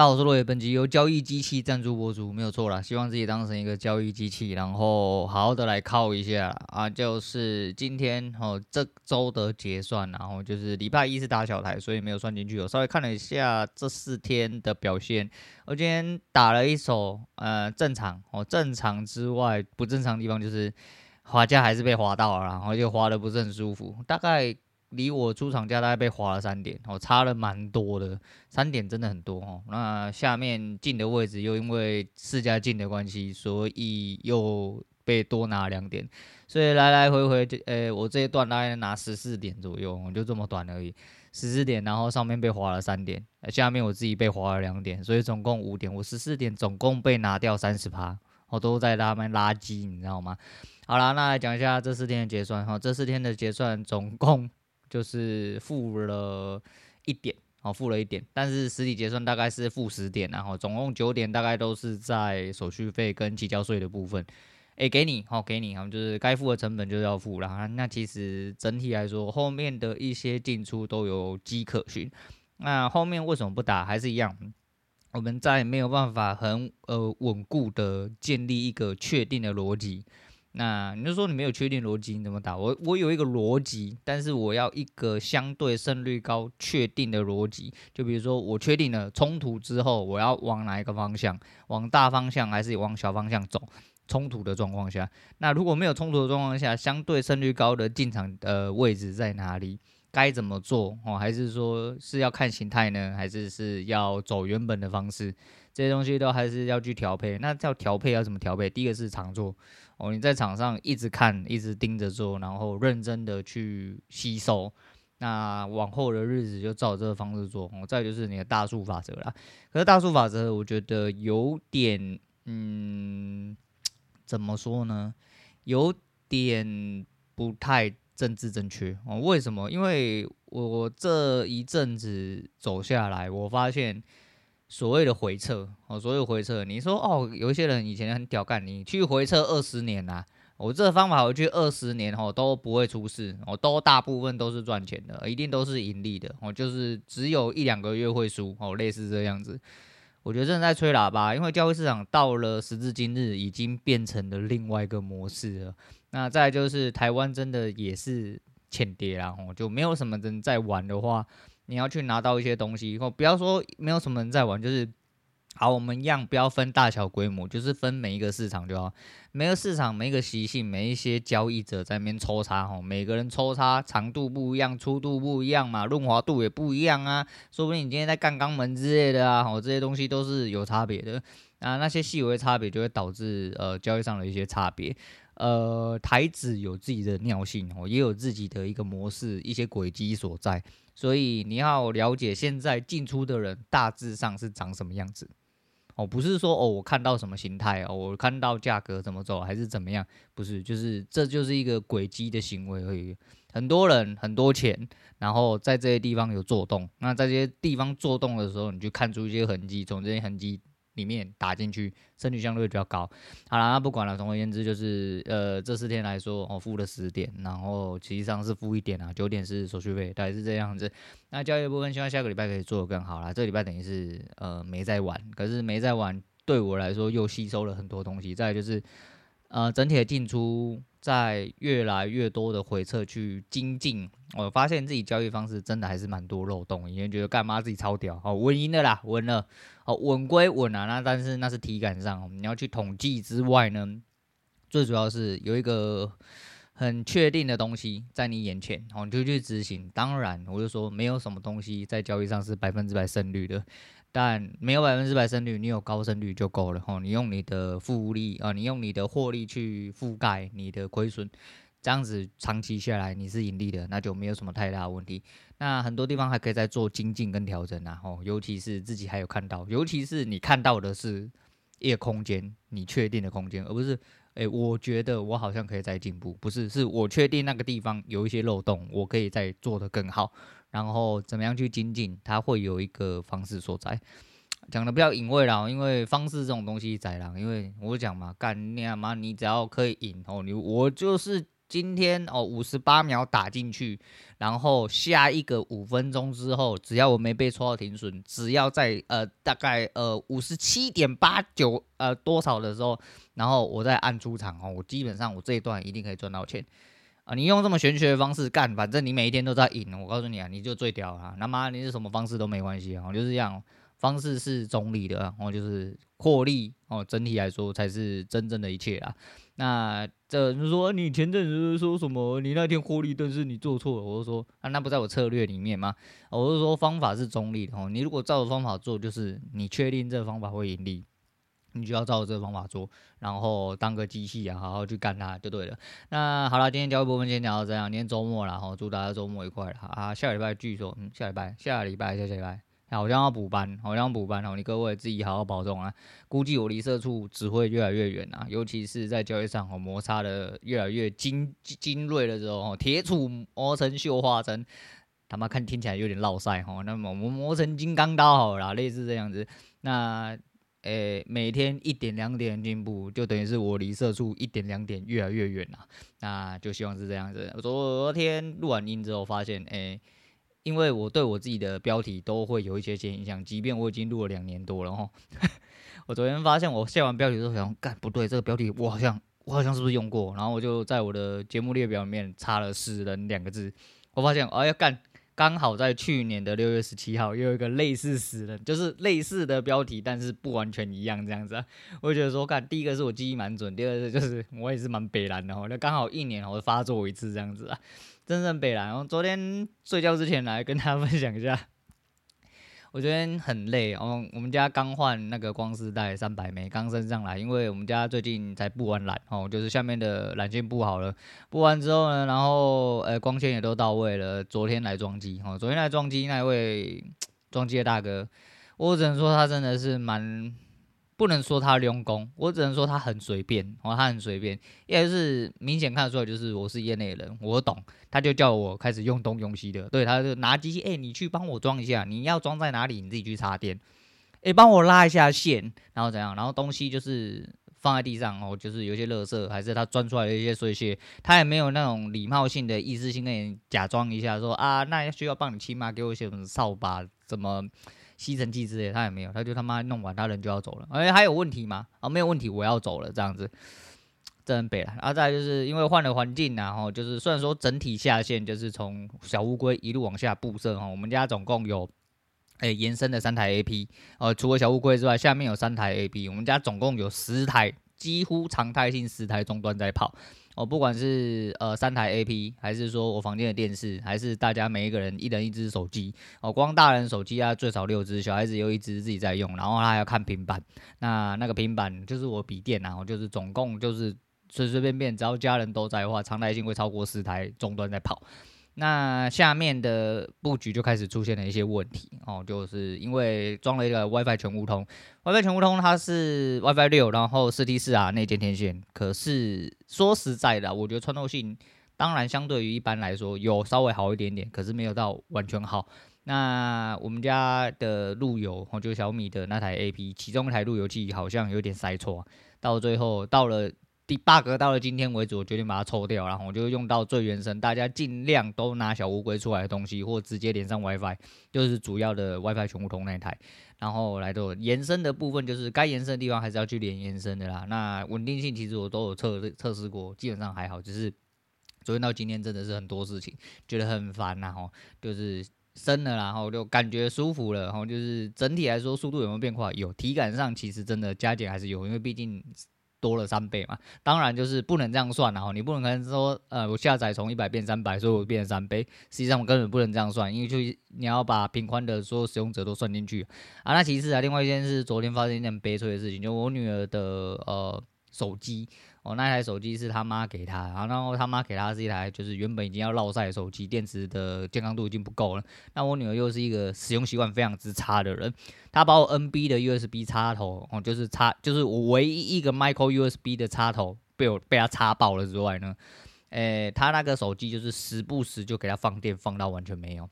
大家好，我是落叶，本集由交易机器赞助播出，没有错啦。希望自己当成一个交易机器，然后好好的来靠一下啊。就是今天哦，这周的结算，然后就是礼拜一是打小台，所以没有算进去。我稍微看了一下这四天的表现，我今天打了一手，呃，正常哦，正常之外不正常的地方就是滑价还是被滑到了，然后就滑得不是很舒服，大概。离我出厂价大概被划了三点，哦，差了蛮多的，三点真的很多哦。那下面进的位置又因为市价进的关系，所以又被多拿两点，所以来来回回就，诶、我这一段大概拿十四点左右，我就这么短而已，十四点，然后上面被划了三点，下面我自己被划了两点，所以总共五点，我十四点总共被拿掉三十趴，我都在他们垃圾，你知道吗？好啦，那来讲一下这四天的结算哈，这四天的结算总共。就是付了一点，哦，付了一点，但是实体结算大概是付十点，然后总共九点，大概都是在手续费跟提交税的部分，哎，给你，好，给你，好，就是该付的成本就是要付了。那其实整体来说，后面的一些进出都有迹可循。那后面为什么不打？还是一样，我们在没有办法很呃稳固的建立一个确定的逻辑。那你就说你没有确定逻辑，你怎么打？我我有一个逻辑，但是我要一个相对胜率高、确定的逻辑。就比如说，我确定了冲突之后，我要往哪一个方向？往大方向还是往小方向走？冲突的状况下，那如果没有冲突的状况下，相对胜率高的进场的位置在哪里？该怎么做？哦，还是说是要看形态呢？还是是要走原本的方式？这些东西都还是要去调配。那叫调配要怎么调配？第一个是常做。哦，你在场上一直看，一直盯着做，然后认真的去吸收。那往后的日子就照这个方式做。哦，再就是你的大数法则啦。可是大数法则，我觉得有点，嗯，怎么说呢？有点不太政治正确。哦，为什么？因为我这一阵子走下来，我发现。所谓的回测哦，所谓的回测，你说哦，有一些人以前很屌干，你去回测二十年呐，我这个方法回去二十年哦都不会出事，哦都大部分都是赚钱的，一定都是盈利的，哦就是只有一两个月会输哦，类似这样子。我觉得正在吹喇叭，因为交易市场到了时至今日已经变成了另外一个模式了。那再就是台湾真的也是浅跌啦，哦就没有什么人在玩的话。你要去拿到一些东西，以后不要说没有什么人在玩，就是好，我们一样不要分大小规模，就是分每一个市场就好。每个市场、每一个习性、每一些交易者在那边抽插，吼，每个人抽插长度不一样，粗度不一样嘛，润滑度也不一样啊。说不定你今天在干肛门之类的啊，哦，这些东西都是有差别的啊。那些细微差别就会导致呃交易上的一些差别。呃，台子有自己的尿性哦，也有自己的一个模式，一些轨迹所在，所以你要了解现在进出的人大致上是长什么样子哦，不是说哦我看到什么形态哦，我看到价格怎么走还是怎么样，不是，就是这就是一个轨迹的行为而已。很多人很多钱，然后在这些地方有做动，那在这些地方做动的时候，你就看出一些痕迹，从这些痕迹。里面打进去，胜率相对比较高。好了，那不管了，总而言之就是，呃，这四天来说，我、哦、付了十点，然后实际上是付一点啊，九点是手续费，大概是这样子。那交易部分，希望下个礼拜可以做得更好啦。这礼拜等于是呃没在玩，可是没在玩，对我来说又吸收了很多东西。再就是，呃，整体的进出。在越来越多的回撤去精进，我发现自己交易方式真的还是蛮多漏洞。以前觉得干嘛自己超屌，哦，稳赢的啦，稳了，哦，稳归稳啊，那但是那是体感上，你要去统计之外呢，最主要是有一个很确定的东西在你眼前，哦，你就去执行。当然，我就说没有什么东西在交易上是百分之百胜率的。但没有百分之百胜率，你有高胜率就够了吼。你用你的复利啊，你用你的获利去覆盖你的亏损，这样子长期下来你是盈利的，那就没有什么太大的问题。那很多地方还可以再做精进跟调整啊，吼，尤其是自己还有看到，尤其是你看到的是一个空间，你确定的空间，而不是诶，我觉得我好像可以再进步，不是，是我确定那个地方有一些漏洞，我可以再做得更好。然后怎么样去精进？它会有一个方式所在，讲的比较隐晦啦，因为方式这种东西在啦，因为我讲嘛，干你妈，你只要可以赢哦，你我就是今天哦五十八秒打进去，然后下一个五分钟之后，只要我没被戳到停损，只要在呃大概呃五十七点八九呃多少的时候，然后我再按出场哦，我基本上我这一段一定可以赚到钱啊！你用这么玄学的方式干，反正你每一天都在赢，我告诉你啊，你就最屌了，他妈你是什么方式都没关系啊，就是这样。方式是中立的，然后就是获利哦，整体来说才是真正的一切啊。那这就说你前阵子说什么？你那天获利，但是你做错了。我就说啊，那不在我策略里面吗？我就说方法是中立的哦。你如果照着方法做，就是你确定这个方法会盈利，你就要照着这个方法做，然后当个机器啊，好好去干它就对了。那好了，今天交易部分先聊到这样。今天周末了，哈，祝大家周末愉快了啊！下礼拜继续说，嗯，下礼拜，下礼拜，下礼拜。好像要补班，好像要补班哦！你各位自己好好保重啊！估计我离社畜只会越来越远啊，尤其是在交易上哦，摩擦的越来越精精锐的时候哦，铁杵磨成绣花针，他妈看听起来有点烙赛哦。那么我们磨成金刚刀好了，类似这样子。那诶、每天一点两点进步，就等于是我离社畜一点两点越来越远了。那就希望是这样子。我昨天录完音之后发现，诶、因为我对我自己的标题都会有一些些影响，即便我已经录了两年多了哈。我昨天发现我下完标题之后想，干不对，这个标题我好像我好像是不是用过？然后我就在我的节目列表里面插了“死人”两个字。我发现，哎呀干，刚好在去年的六月十七号又有一个类似“死人”，就是类似的标题，但是不完全一样这样子啊。我觉得说，干第一个是我记忆蛮准，第二个就是我也是蛮北蓝的哈。那刚好一年我发作一次这样子啊。真正北蓝，我昨天睡觉之前来跟大家分享一下，我昨天很累哦。我们家刚换那个光丝带三百枚，刚升上来，因为我们家最近才布完缆哦，就是下面的缆线布好了，布完之后呢，然后呃光纤也都到位了，昨天来装机哦，昨天来装机那位 装机的大哥，我只能说他真的是蛮。不能说他用功，我只能说他很随便哦，他很随便，也就是明显看得出来，就是我是业内人，我懂，他就叫我开始用东用西的，对，他就拿机器，哎、你去帮我装一下，你要装在哪里，你自己去插电，哎、帮我拉一下线，然后怎样，然后东西就是放在地上哦，就是有些垃圾，还是他钻出来的一些碎屑，他也没有那种礼貌性的意思性跟你假装一下说啊，那需要帮你清吗？给我一些扫把，怎么？吸尘器之类，他也没有，他就他妈弄完，他人就要走了。哎、还有问题吗？啊，没有问题，我要走了，这样子，真很北了。然后再就是因为换了环境，然后就是虽然说整体下线就是从小乌龟一路往下布设哈，我们家总共有哎、欸、延伸的三台 AP，呃，除了小乌龟之外，下面有三台 AP，我们家总共有十台，几乎常态性十台终端在跑。哦，不管是呃三台 AP，还是说我房间的电视，还是大家每一个人一人一只手机，哦，光大人手机啊最少六只，小孩子有一只自己在用，然后他还要看平板，那那个平板就是我笔电啊，就是总共就是随随便便，只要家人都在的话，常态性会超过十台终端在跑。那下面的布局就开始出现了一些问题哦，就是因为装了一个 WiFi 全屋通，WiFi 全屋通它是 WiFi 六，然后四 T 四啊内建天线。可是说实在的，我觉得穿透性当然相对于一般来说有稍微好一点点，可是没有到完全好。那我们家的路由哦，就小米的那台 AP，其中一台路由器好像有点塞错，到最后到了。第八个到了今天为止，我决定把它抽掉，然后我就用到最原生，大家尽量都拿小乌龟出来的东西，或直接连上 WiFi，就是主要的 WiFi 全部通那一台，然后来做延伸的部分，就是该延伸的地方还是要去连延伸的啦。那稳定性其实我都有测测试过，基本上还好，只是昨天到今天真的是很多事情，觉得很烦呐，吼，就是升了，然后就感觉舒服了，然后就是整体来说速度有没有变快？有，体感上其实真的加减还是有，因为毕竟。多了三倍嘛，当然就是不能这样算了啊，你不能可能说，呃，我下载从一百变三百，所以我变三倍，实际上我根本不能这样算，因为就你要把频宽的所有使用者都算进去啊。那其次啊，另外一件事，昨天发生一件悲催的事情，就我女儿的呃手机。哦，那台手机是他妈给他，然后他妈给他是一台就是原本已经要落晒的手机，电池的健康度已经不够了。那我女儿又是一个使用习惯非常之差的人，她把我 NB 的 USB 插头，哦，就是插，就是我唯一一个 Micro USB 的插头被我被她插爆了之外呢，诶，她那个手机就是时不时就给她放电，放到完全没有。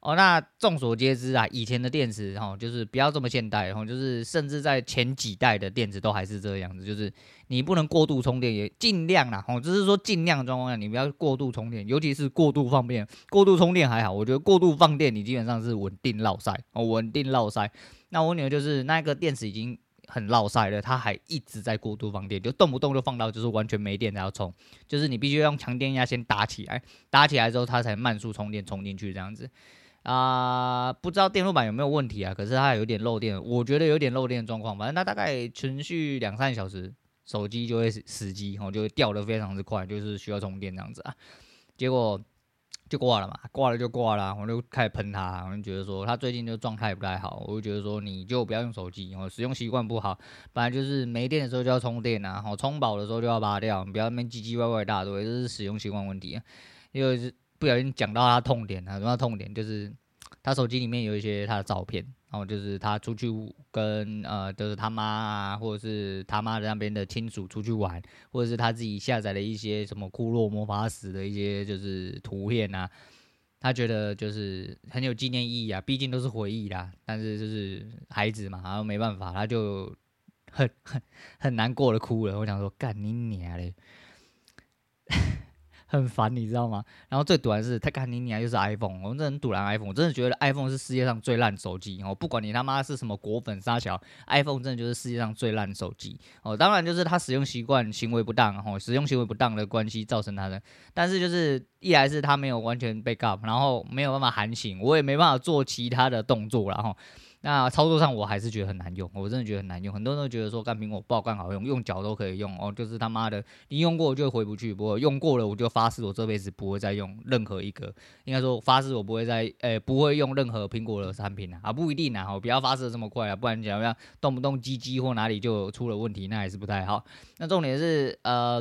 哦，那众所皆知啊，以前的电池哈，就是不要这么现代，然后就是甚至在前几代的电池都还是这个样子，就是你不能过度充电，也尽量啦，哦，就是说尽量的状况下，你不要过度充电，尤其是过度放电，过度充电还好，我觉得过度放电，你基本上是稳定落赛哦，稳定落赛。那我女儿就是那个电池已经很落赛了，它还一直在过度放电，就动不动就放到就是完全没电才要充，就是你必须用强电压先打起来，打起来之后它才慢速充电充进去这样子。啊、不知道电路板有没有问题啊？可是它有点漏电，我觉得有点漏电状况。反正它大概持续两三小时，手机就会死机，然后就会掉得非常之快，就是需要充电这样子啊。结果就挂了嘛，挂了就挂了，我就开始喷它，我就觉得说它最近就状态不太好，我就觉得说你就不要用手机，我使用习惯不好，本来就是没电的时候就要充电啊，好充饱的时候就要拔掉，不要那边唧唧歪歪一大堆，这是使用习惯问题啊，因为是。不小心讲到他痛点啊，什么痛点？就是他手机里面有一些他的照片，然后就是他出去跟呃，就是他妈啊，或者是他妈的那边的亲属出去玩，或者是他自己下载了一些什么库洛魔法使的一些就是图片啊，他觉得就是很有纪念意义啊，毕竟都是回忆啦。但是就是孩子嘛，然后没办法，他就很很很难过的哭了。我想说，干你娘嘞！很烦，你知道吗？然后最堵的是，他看你你还就是 iPhone，我们真的很堵然 iPhone，我真的觉得 iPhone 是世界上最烂手机哦。不管你他妈是什么果粉杀小，iPhone 真的就是世界上最烂手机哦。当然就是他使用习惯行为不当哦，使用行为不当的关系造成他的。但是就是一来是他没有完全被告然后没有办法喊醒，我也没办法做其他的动作，然后。那操作上我还是觉得很难用，我真的觉得很难用。很多人都觉得说干苹果不好干好用，用脚都可以用哦，就是他妈的，你用过就回不去。不过用过了，我就发誓我这辈子不会再用任何一个，应该说发誓我不会再，诶、不会用任何苹果的产品啊，啊不一定啊，我不要发誓这么快啊，不然讲要动不动机机或哪里就出了问题，那还是不太好。那重点是呃，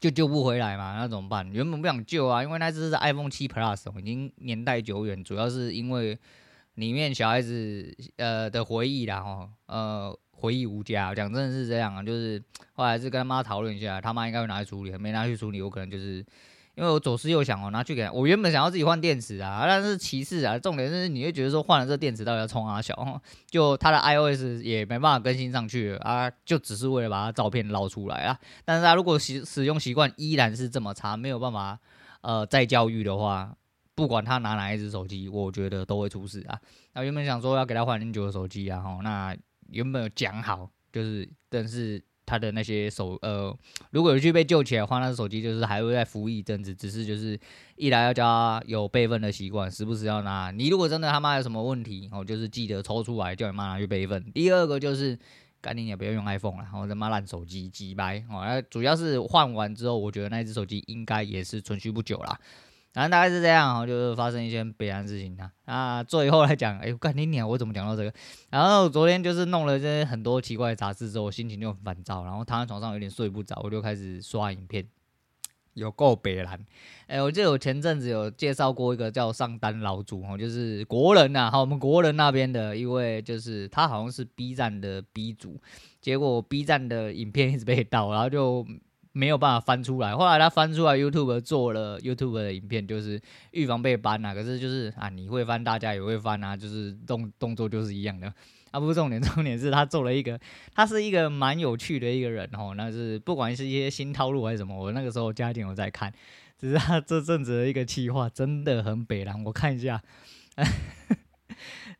就救不回来嘛，那怎么办？原本不想救啊，因为那只是 iPhone 7 Plus，已经年代久远，主要是因为。里面小孩子呃的回忆啦，吼，呃回忆无价，讲真的是这样啊，就是后来是跟他妈讨论一下，他妈应该会拿去处理，没拿去处理，我可能就是因为我左思右想哦，拿去给他，我原本想要自己换电池啊，但是其次啊，重点是你会觉得说换了这电池到底要充啊小，就他的 iOS 也没办法更新上去啊，就只是为了把他照片捞出来啊，但是他如果使使用习惯依然是这么差，没有办法呃再教育的话。不管他拿哪一只手机，我觉得都会出事啊。那原本想说要给他换零九的手机啊，吼，那原本讲好，就是但是他的那些手呃，如果有去被救起来的话，那手机就是还会再服役一阵子。只是就是一来要教他有备份的习惯，时不时要拿。你如果真的他妈有什么问题，哦，就是记得抽出来叫你妈拿去备份。第二个就是赶紧也不要用 iPhone 了，然后他妈烂手机机掰哦。那主要是换完之后，我觉得那只手机应该也是存续不久啦。反正大概是这样，就是发生一些悲哀的事情啊。那最后来讲，哎，我干你娘，我怎么讲到这个？然后昨天就是弄了这些很多奇怪的杂志之后，我心情就很烦躁，然后躺在床上有点睡不着，我就开始刷影片，有够北蓝。哎，我记得我前阵子有介绍过一个叫上单老祖哦，就是国人呐，好，我们国人那边的一位，就是他好像是 B 站的 B 主，结果 B 站的影片一直被盗，然后就。没有办法翻出来，后来他翻出来，YouTube 做了 YouTube 的影片，就是预防被 ban 啊。可是就是啊，你会翻，大家也会翻啊，就是动动作就是一样的。啊，不是重点，重点是他做了一个，他是一个蛮有趣的一个人哦。那是不管是一些新套路还是什么，我那个时候家庭我在看，只是他这阵子的一个企划真的很北烂。我看一下。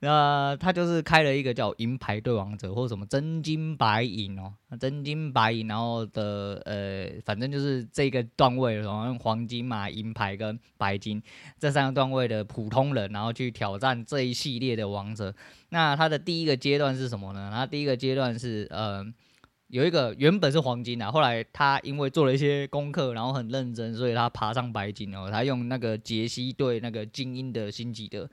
那他就是开了一个叫“银牌对王者”或者什么“真金白银”哦，“真金白银”，然后的呃，反正就是这个段位，然后用黄金嘛、银牌跟白金这三个段位的普通人，然后去挑战这一系列的王者。那他的第一个阶段是什么呢？他第一个阶段是呃，有一个原本是黄金的，后来他因为做了一些功课，然后很认真，所以他爬上白金哦。他用那个杰西对那个精英的星级的。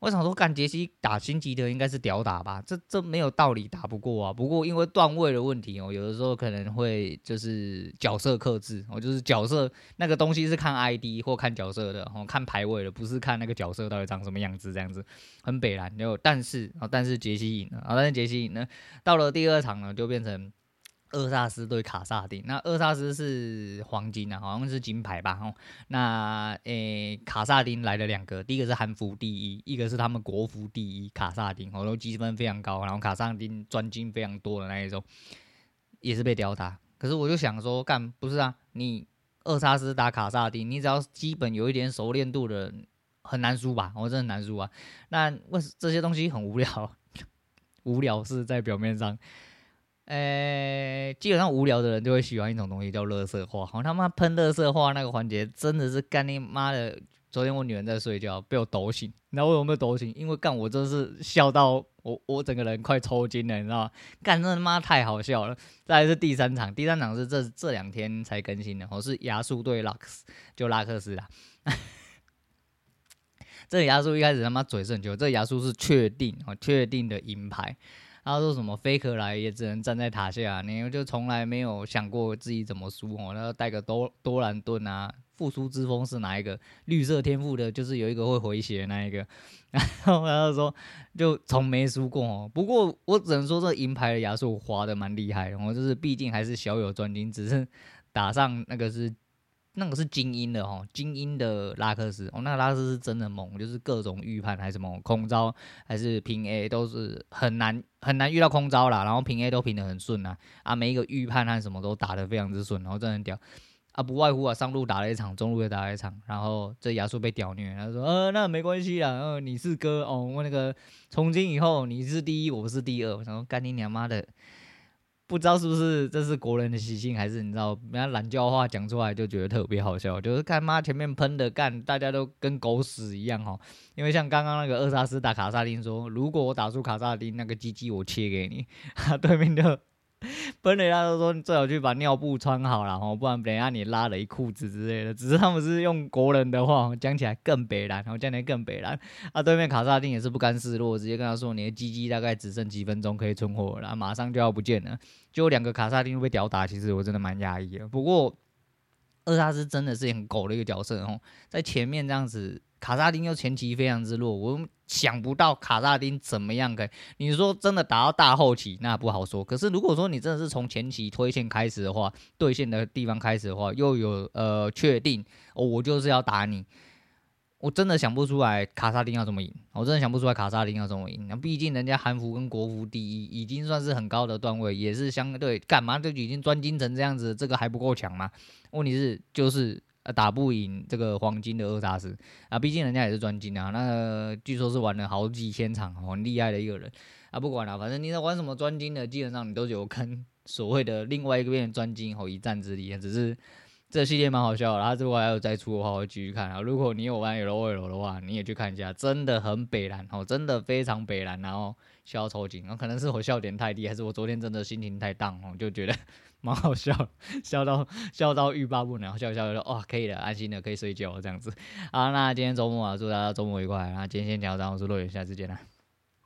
我想说，干杰西打星级的应该是屌打吧？这这没有道理打不过啊。不过因为段位的问题哦，有的时候可能会就是角色克制哦，就是角色那个东西是看 ID 或看角色的哦，看排位的，不是看那个角色到底长什么样子这样子，很北蓝。然后但是啊，但是杰西赢了啊，但是杰西赢了。到了第二场呢，就变成厄萨斯对卡萨丁，那厄萨斯是黄金啊，好像是金牌吧？哦，那诶、卡萨丁来了两个，第一个是韩服第一，一个是他们国服第一，卡萨丁，哦，都积分非常高，然后卡萨丁专金非常多的那一种，也是被吊打。可是我就想说，干不是啊？你厄萨斯打卡萨丁，你只要基本有一点熟练度的，很难输吧？我真的很难输啊！那为这些东西很无聊，无聊是在表面上。诶、欸，基本上无聊的人就会喜欢一种东西叫乐色话。好，他妈喷乐色话那个环节真的是干你妈的！昨天我女儿在睡觉，被我抖醒。你知道为什么抖醒？因为干我真是笑到我 我整个人快抽筋了，你知道吗？干真的妈太好笑了。再来是第三场，第三场是这这两天才更新的，我是牙叔对拉克斯，就拉克斯啦。这个亚苏一开始他妈嘴是很久，这个亚苏是确定哦，确定的银牌。他说什么 Faker 来也只能站在塔下，你就从来没有想过自己怎么输哦。然后带个多多兰盾啊，复苏之风是哪一个？绿色天赋的，就是有一个会回血的那一个。然后他就说，就从没输过哦。不过我只能说，这银牌的亚索滑的蛮厉害的，我就是毕竟还是小有专精，只是打上那个是。那个是精英的哦，精英的拉克斯。哦，那个拉克斯是真的猛，就是各种预判还是什么空招还是平 A 都是很难很难遇到空招啦，然后平 A 都平得很顺呐，啊每一个预判和什么都打得非常之顺，然后真的很屌。啊，不外乎啊上路打了一场，中路也打了一场，然后这亚叔被屌虐，他说呃那没关系啦，呃你是哥哦，我那个从今以后你是第一，我不是第二，我想说干你娘妈的。不知道是不是这是国人的习性，还是你知道，人家懒叫话讲出来就觉得特别好笑，就是看妈前面喷的干，大家都跟狗屎一样哈。因为像刚刚那个厄萨斯打卡萨丁说，如果我打出卡萨丁，那个鸡鸡我切给你，对面就。本来他都说最好去把尿布穿好了哦，不然等下你拉了一裤子之类的。只是他们是用国人的话讲起来更北蓝，然后讲起来更北蓝。啊，对面卡萨丁也是不甘示弱，直接跟他说你的鸡鸡大概只剩几分钟可以存活了，马上就要不见了。就两个卡萨丁被吊打，其实我真的蛮压抑的。不过厄萨斯真的是很狗的一个角色哦，在前面这样子。卡萨丁又前期非常之弱，我想不到卡萨丁怎么样可以。你说真的打到大后期那不好说，可是如果说你真的是从前期推线开始的话，对线的地方开始的话，又有呃确定哦，我就是要打你，我真的想不出来卡萨丁要怎么赢，我真的想不出来卡萨丁要怎么赢。那毕竟人家韩服跟国服第一已经算是很高的段位，也是相对干嘛就已经专精成这样子，这个还不够强吗？问题是就是。呃，打不赢这个黄金的厄萨斯啊，毕竟人家也是专精啊。那、据说是玩了好几千场，很厉害的一个人啊。不管了，反正你在玩什么专精的，基本上你都有跟 所谓的另外一个边专精吼一战之力。只是这系列蛮好笑，然后如果还有再出的话，我会继续看啊。如果你有玩 LOL 的话，你也去看一下，真的很北蓝哦，真的非常北蓝，然后笑抽筋。可能是我笑点太低，还是我昨天真的心情太荡哦，就觉得。蛮好笑，笑到笑到欲罢不能，笑一笑就说哦，可以了，安心的可以睡觉这样子。好，那今天周末啊，祝大家周末愉快。那今天先聊到这，我是洛远，下次见了。